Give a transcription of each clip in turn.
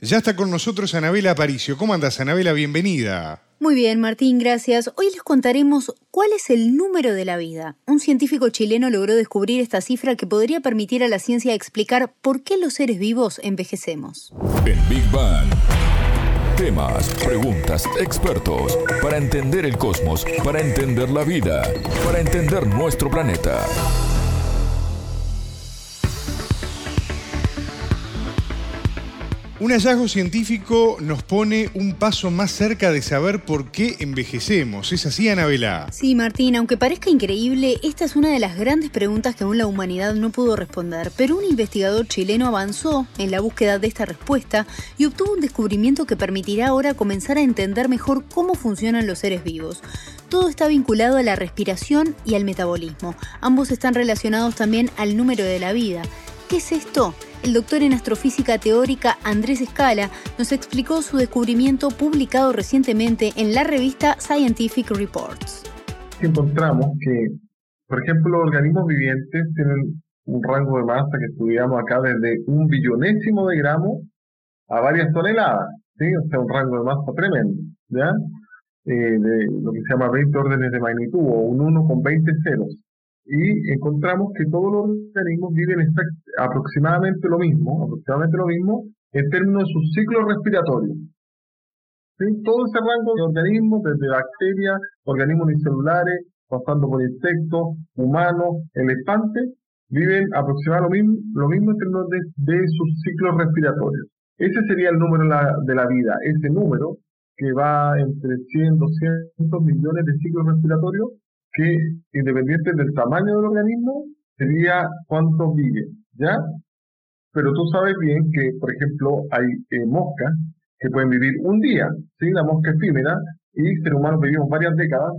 Ya está con nosotros Anabela Aparicio. ¿Cómo andas, Anabela? Bienvenida. Muy bien, Martín, gracias. Hoy les contaremos cuál es el número de la vida. Un científico chileno logró descubrir esta cifra que podría permitir a la ciencia explicar por qué los seres vivos envejecemos. En Big Bang. Temas, preguntas, expertos, para entender el cosmos, para entender la vida, para entender nuestro planeta. Un hallazgo científico nos pone un paso más cerca de saber por qué envejecemos. ¿Es así, Anabela? Sí, Martín, aunque parezca increíble, esta es una de las grandes preguntas que aún la humanidad no pudo responder. Pero un investigador chileno avanzó en la búsqueda de esta respuesta y obtuvo un descubrimiento que permitirá ahora comenzar a entender mejor cómo funcionan los seres vivos. Todo está vinculado a la respiración y al metabolismo. Ambos están relacionados también al número de la vida. ¿Qué es esto? El doctor en astrofísica teórica Andrés Escala nos explicó su descubrimiento publicado recientemente en la revista Scientific Reports. Encontramos que, por ejemplo, los organismos vivientes tienen un rango de masa que estudiamos acá desde un billonésimo de gramo a varias toneladas, ¿sí? o sea, un rango de masa tremendo, ¿ya? Eh, de lo que se llama 20 órdenes de magnitud o un 1 con 20 ceros y encontramos que todos los organismos viven aproximadamente lo mismo, aproximadamente lo mismo en términos de su ciclo respiratorio. Todo ese rango de organismos, desde bacterias, organismos unicelulares, pasando por insectos, humanos, elefantes, viven aproximadamente lo mismo, lo mismo en términos de, sus ciclos respiratorios. Ese sería el número de la vida, ese número que va entre 100, 200 millones de ciclos respiratorios que independiente del tamaño del organismo, sería cuánto vive, ¿ya? Pero tú sabes bien que, por ejemplo, hay eh, moscas que pueden vivir un día, ¿sí? La mosca efímera, y seres humanos vivimos varias décadas,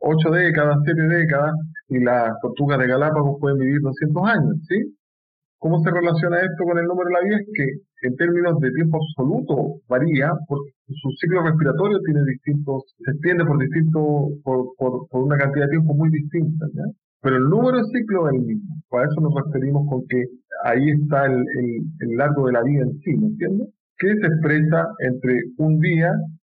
ocho décadas, siete décadas, y las tortugas de Galápagos pueden vivir 200 años, ¿sí? ¿Cómo se relaciona esto con el número de la vida? Es que en términos de tiempo absoluto varía, porque su ciclo respiratorio tiene distintos, se extiende por distintos, por, por, una cantidad de tiempo muy distinta. Pero el número de ciclo es el mismo. Para eso nos referimos con que ahí está el, el, largo de la vida en sí, ¿me entiendes? Que se expresa entre un día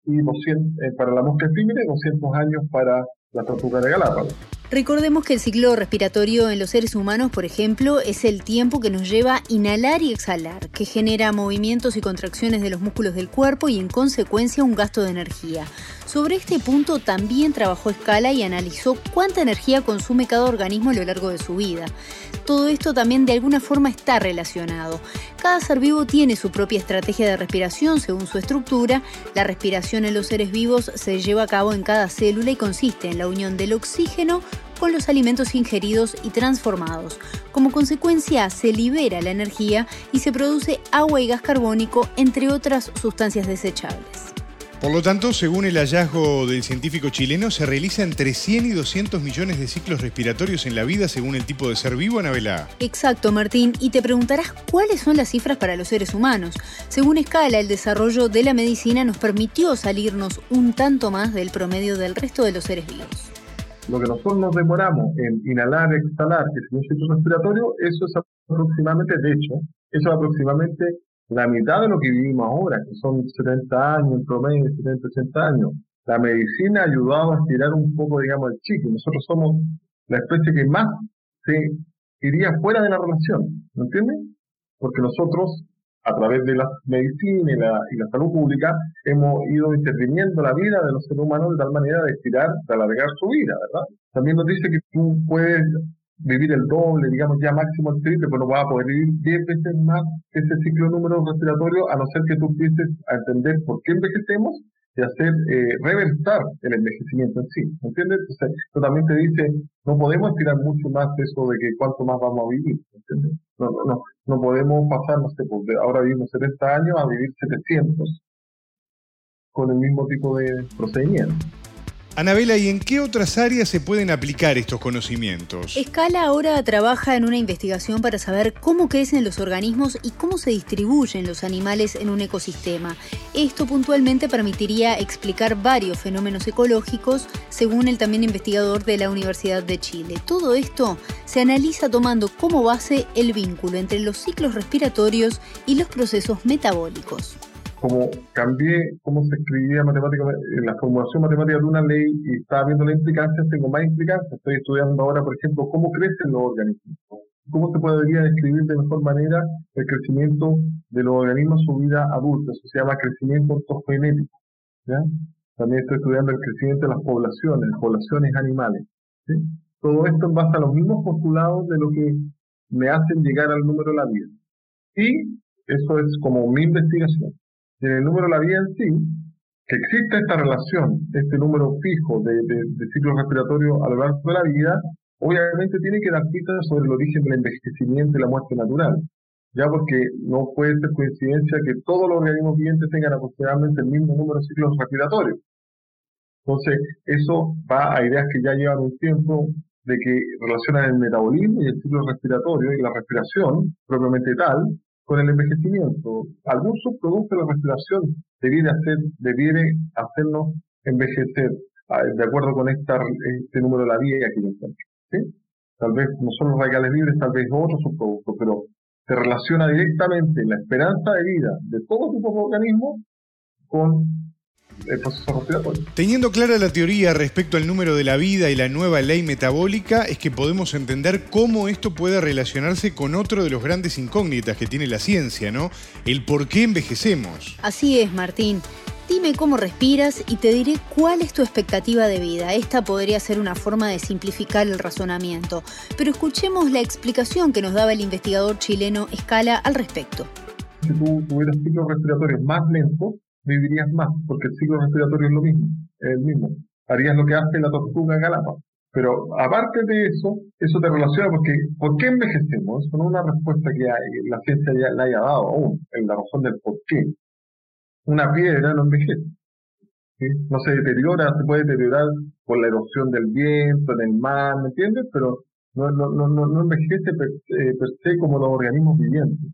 y 200, eh, para la mosca efímera y 200 años para la tortuga de Galápagos. Recordemos que el ciclo respiratorio en los seres humanos, por ejemplo, es el tiempo que nos lleva a inhalar y exhalar, que genera movimientos y contracciones de los músculos del cuerpo y en consecuencia un gasto de energía. Sobre este punto también trabajó Scala y analizó cuánta energía consume cada organismo a lo largo de su vida. Todo esto también de alguna forma está relacionado. Cada ser vivo tiene su propia estrategia de respiración según su estructura. La respiración en los seres vivos se lleva a cabo en cada célula y consiste en la unión del oxígeno con los alimentos ingeridos y transformados. Como consecuencia, se libera la energía y se produce agua y gas carbónico, entre otras sustancias desechables. Por lo tanto, según el hallazgo del científico chileno, se realiza entre 100 y 200 millones de ciclos respiratorios en la vida según el tipo de ser vivo, Anabela. Exacto, Martín. Y te preguntarás cuáles son las cifras para los seres humanos. Según Escala, el desarrollo de la medicina nos permitió salirnos un tanto más del promedio del resto de los seres vivos. Lo que nosotros nos demoramos en inhalar, exhalar, que es un ciclo respiratorio, eso es aproximadamente, de hecho, eso es aproximadamente la mitad de lo que vivimos ahora, que son 70 años en promedio, 70, 80 años. La medicina ha ayudado a estirar un poco, digamos, el chico. Nosotros somos la especie que más se iría fuera de la relación, ¿me entiendes? Porque nosotros, a través de la medicina y la, y la salud pública, hemos ido interviniendo la vida de los seres humanos de tal manera de estirar, de alargar su vida, ¿verdad? También nos dice que tú puedes vivir el doble, digamos ya máximo el triple, pero no vas a poder vivir 10 veces más ese ciclo número respiratorio, a no ser que tú empieces a entender por qué envejecemos y hacer eh, reversar el envejecimiento en sí, ¿entiendes? Entonces, esto también te dice, no podemos tirar mucho más eso de que cuánto más vamos a vivir, ¿entiendes? No, no, no, no podemos pasar, no sé, pues, ahora vivimos 70 años a vivir 700 con el mismo tipo de procedimiento. Anabela, ¿y en qué otras áreas se pueden aplicar estos conocimientos? Escala ahora trabaja en una investigación para saber cómo crecen los organismos y cómo se distribuyen los animales en un ecosistema. Esto puntualmente permitiría explicar varios fenómenos ecológicos, según el también investigador de la Universidad de Chile. Todo esto se analiza tomando como base el vínculo entre los ciclos respiratorios y los procesos metabólicos como cambié cómo se escribía matemáticamente, la formulación matemática de una ley y estaba viendo la implicancia, tengo más implicancias. Estoy estudiando ahora, por ejemplo, cómo crecen los organismos, cómo se podría describir de mejor manera el crecimiento de los organismos en su vida adulta. Eso se llama crecimiento ortogenético. También estoy estudiando el crecimiento de las poblaciones, las poblaciones animales. Todo esto en base a los mismos postulados de lo que me hacen llegar al número de la vida. Y eso es como mi investigación en el número de la vida en sí, que exista esta relación, este número fijo de, de, ciclo respiratorio a lo largo de la vida, obviamente tiene que dar pistas sobre el origen del envejecimiento y la muerte natural. Ya porque no puede ser coincidencia que todos los organismos vivientes tengan aproximadamente el mismo número de ciclos respiratorios. Entonces, eso va a ideas que ya llevan un tiempo de que relacionan el metabolismo y el ciclo respiratorio y la respiración propiamente tal con el envejecimiento. Algún subproducto de la respiración debiera, hacer, debiera hacernos envejecer ah, de acuerdo con esta, este número de la vida que yo encuentro. ¿sí? Tal vez no son los radicales libres, tal vez otros subproductos, pero se relaciona directamente la esperanza de vida de todo tipo de organismos con Teniendo clara la teoría respecto al número de la vida y la nueva ley metabólica, es que podemos entender cómo esto puede relacionarse con otro de los grandes incógnitas que tiene la ciencia, ¿no? El por qué envejecemos. Así es, Martín. Dime cómo respiras y te diré cuál es tu expectativa de vida. Esta podría ser una forma de simplificar el razonamiento, pero escuchemos la explicación que nos daba el investigador chileno Escala al respecto. Si tú tuvieras ciclos respiratorios más lentos, vivirías más, porque el ciclo respiratorio es lo mismo, es el mismo. Harías lo que hace la tortuga Galápagos. Pero aparte de eso, eso te relaciona porque ¿por qué envejecemos? Eso no es una respuesta que la ciencia ya la haya dado aún, en la razón del por qué. Una piedra no envejece. No se deteriora, se puede deteriorar por la erosión del viento, en el mar, ¿me entiendes? Pero no, no, no, no envejece per, eh, per se como los organismos vivientes.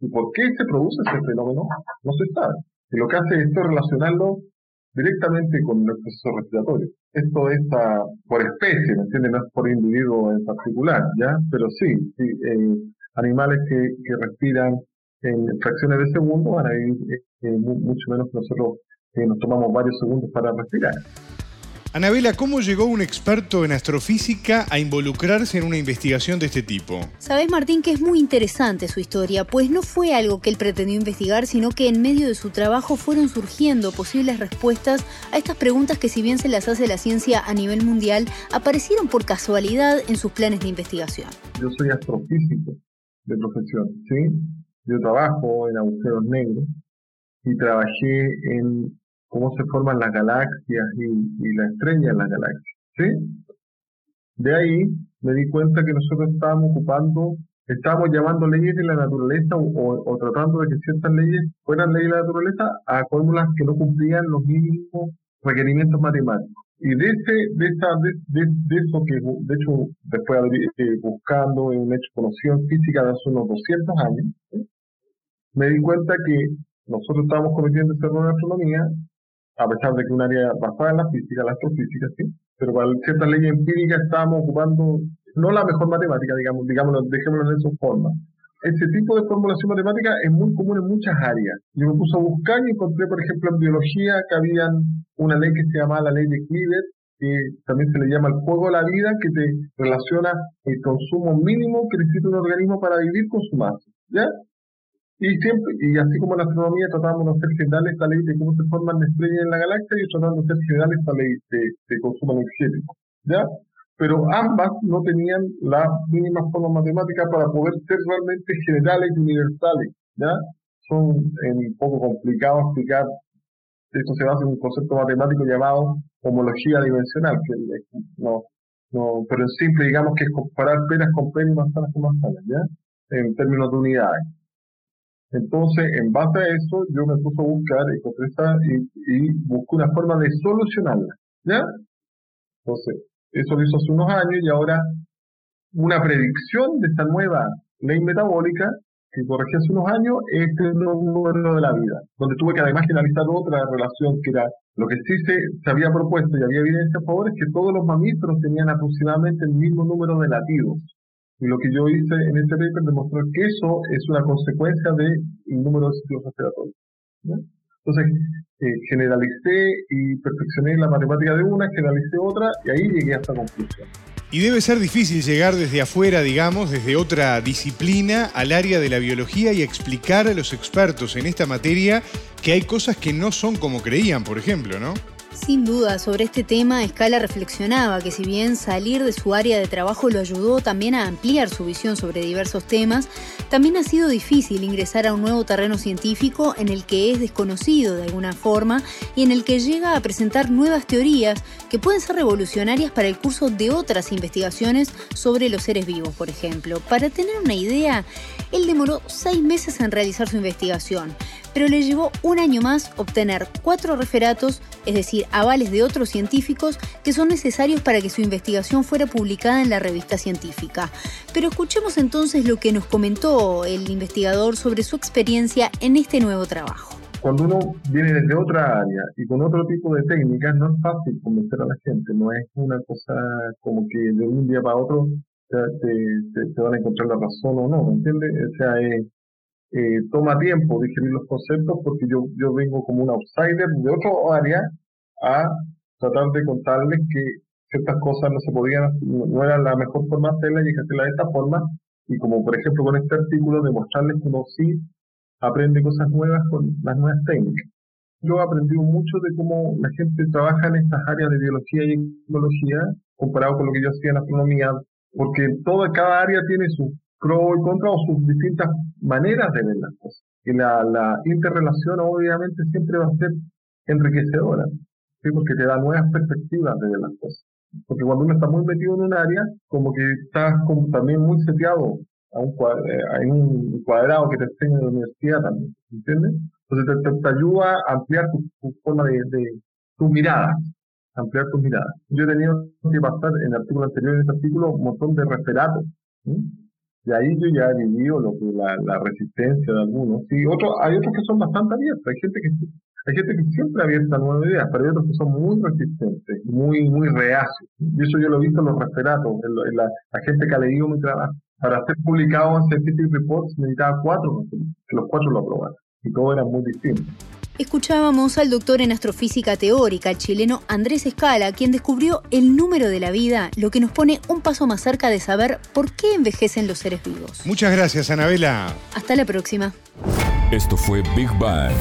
¿Y por qué se produce ese fenómeno? No se sabe. Y lo que hace es relacionarlo directamente con el proceso respiratorio. Esto es por especie, ¿me entiendes? No es por individuo en particular, ¿ya? Pero sí, eh, animales que, que, respiran en fracciones de segundo van a vivir eh, mucho menos que nosotros que nos tomamos varios segundos para respirar. Anabela, ¿cómo llegó un experto en astrofísica a involucrarse en una investigación de este tipo? Sabes, Martín, que es muy interesante su historia, pues no fue algo que él pretendió investigar, sino que en medio de su trabajo fueron surgiendo posibles respuestas a estas preguntas que si bien se las hace la ciencia a nivel mundial, aparecieron por casualidad en sus planes de investigación. Yo soy astrofísico de profesión, ¿sí? Yo trabajo en agujeros negros y trabajé en cómo se forman las galaxias y, la estrella en las galaxias. ¿sí? De ahí me di cuenta que nosotros estábamos ocupando, estábamos llamando leyes de la naturaleza o, tratando de que ciertas leyes fueran leyes de la naturaleza a fórmulas que no cumplían los mínimos requerimientos matemáticos. Y de, ese, de, esa, de, eso que, de hecho, después de eh, buscando en un hecho conocido en física de hace unos 200 años, me di cuenta que nosotros estábamos cometiendo ese error en astronomía a pesar de que un área basada en la física, la astrofísica, sí, pero para ciertas leyes empíricas estábamos ocupando no la mejor matemática, digamos, digamos, dejémoslo en esa forma. Ese tipo de formulación matemática es muy común en muchas áreas. Yo me puse a buscar y encontré, por ejemplo, en biología que había una ley que se llama la ley de Clivet, que también se le llama el fuego de la vida, que te relaciona el consumo mínimo que necesita un organismo para vivir con su masa. ¿Ya? Y siempre, y así como la astronomía tratamos de hacer generales la ley de cómo se forman estrellas en la galaxia, y tratando de hacer generales la ley de, consumo energético. ¿Ya? Pero ambas no tenían la mínima forma matemática para poder ser realmente generales y universales. ¿Ya? Son un poco complicado explicar. Esto se basa en un concepto matemático llamado homología dimensional, que no, no, pero en simple digamos que es comparar peras con peras y manzanas con manzanas, ¿ya? En términos de unidades. Entonces, en base a eso, yo me puse a buscar y, y busqué una forma de solucionarla. ¿Ya? Entonces, eso lo hizo hace unos años y ahora una predicción de esta nueva ley metabólica que corregí hace unos años es el número de la vida, donde tuve que además analizar otra relación que era lo que sí se, se había propuesto y había evidencia a favor es que todos los mamíferos tenían aproximadamente el mismo número de latidos. Y lo que yo hice en este paper demostrar que eso es una consecuencia del número de ciclos respiratorios. Entonces, eh, generalicé y perfeccioné la matemática de una, generalicé otra y ahí llegué a esta conclusión. Y debe ser difícil llegar desde afuera, digamos, desde otra disciplina al área de la biología y explicar a los expertos en esta materia que hay cosas que no son como creían, por ejemplo, ¿no? Sin duda, sobre este tema, Scala reflexionaba que si bien salir de su área de trabajo lo ayudó también a ampliar su visión sobre diversos temas, también ha sido difícil ingresar a un nuevo terreno científico en el que es desconocido de alguna forma y en el que llega a presentar nuevas teorías que pueden ser revolucionarias para el curso de otras investigaciones sobre los seres vivos, por ejemplo. Para tener una idea, él demoró seis meses en realizar su investigación, pero le llevó un año más obtener cuatro referatos, es decir, avales de otros científicos que son necesarios para que su investigación fuera publicada en la revista científica. Pero escuchemos entonces lo que nos comentó el investigador sobre su experiencia en este nuevo trabajo. Cuando uno viene desde otra área y con otro tipo de técnicas, no es fácil convencer a la gente, no es una cosa como que de un día para otro se, van a encontrar la razón o no, ¿me entiendes? O sea, eh, eh, toma tiempo digerir los conceptos porque yo, yo vengo como un outsider de otro área a tratar de contarles que ciertas cosas no se podían, no era la mejor forma de hacerlas y hacerlas de esta forma. Y como por ejemplo con este artículo, demostrarles que uno sí aprende cosas nuevas con las nuevas técnicas. Yo he aprendido mucho de cómo la gente trabaja en estas áreas de biología y ecología comparado con lo que yo hacía en astronomía, porque toda, cada área tiene su pro y contra o sus distintas maneras de ver las cosas. Y la, la interrelación obviamente siempre va a ser enriquecedora, porque te da nuevas perspectivas de ver las cosas. Porque cuando uno está muy metido en un área, como que estás como también muy seteado a un eh, cuadrado que te enseña en la universidad también, ¿entiendes? Entonces te, ayuda a ampliar tu, forma de, de, tu mirada, ampliar tu mirada. Yo he tenido que pasar en el artículo anterior, en este artículo, un montón de referatos. Y ahí yo ya he vivido lo que la, la resistencia de algunos. Y otros, hay otros que son bastante abiertos. Hay gente que hay gente que siempre abierta a nuevas ideas, pero hay otros que son muy resistentes, muy, muy reacios. Y eso yo lo he visto en los referatos, en, la, gente que ha leído mi trabajo. Para ser publicado en Scientific Reports necesitaba cuatro, que los cuatro lo aprobaron. Y todos eran muy distintos. Escuchábamos al doctor en astrofísica teórica, el chileno Andrés Escala, quien descubrió el número de la vida, lo que nos pone un paso más cerca de saber por qué envejecen los seres vivos. Muchas gracias, Anabela. Hasta la próxima. Esto fue Big Bang